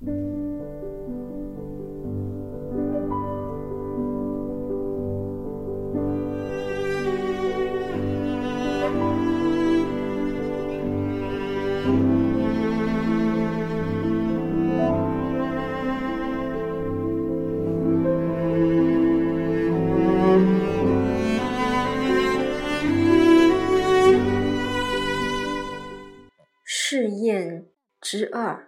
试验之二：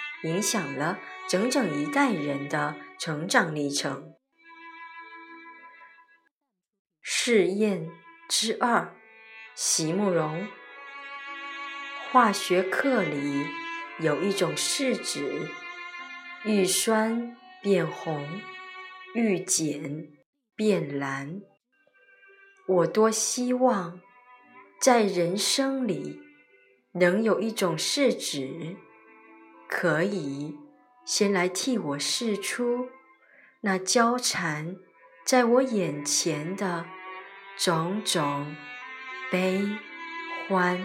影响了整整一代人的成长历程。试验之二：席慕容。化学课里有一种试纸，遇酸变红，遇碱变蓝。我多希望在人生里。能有一种试纸，可以先来替我试出那交缠在我眼前的种种悲欢。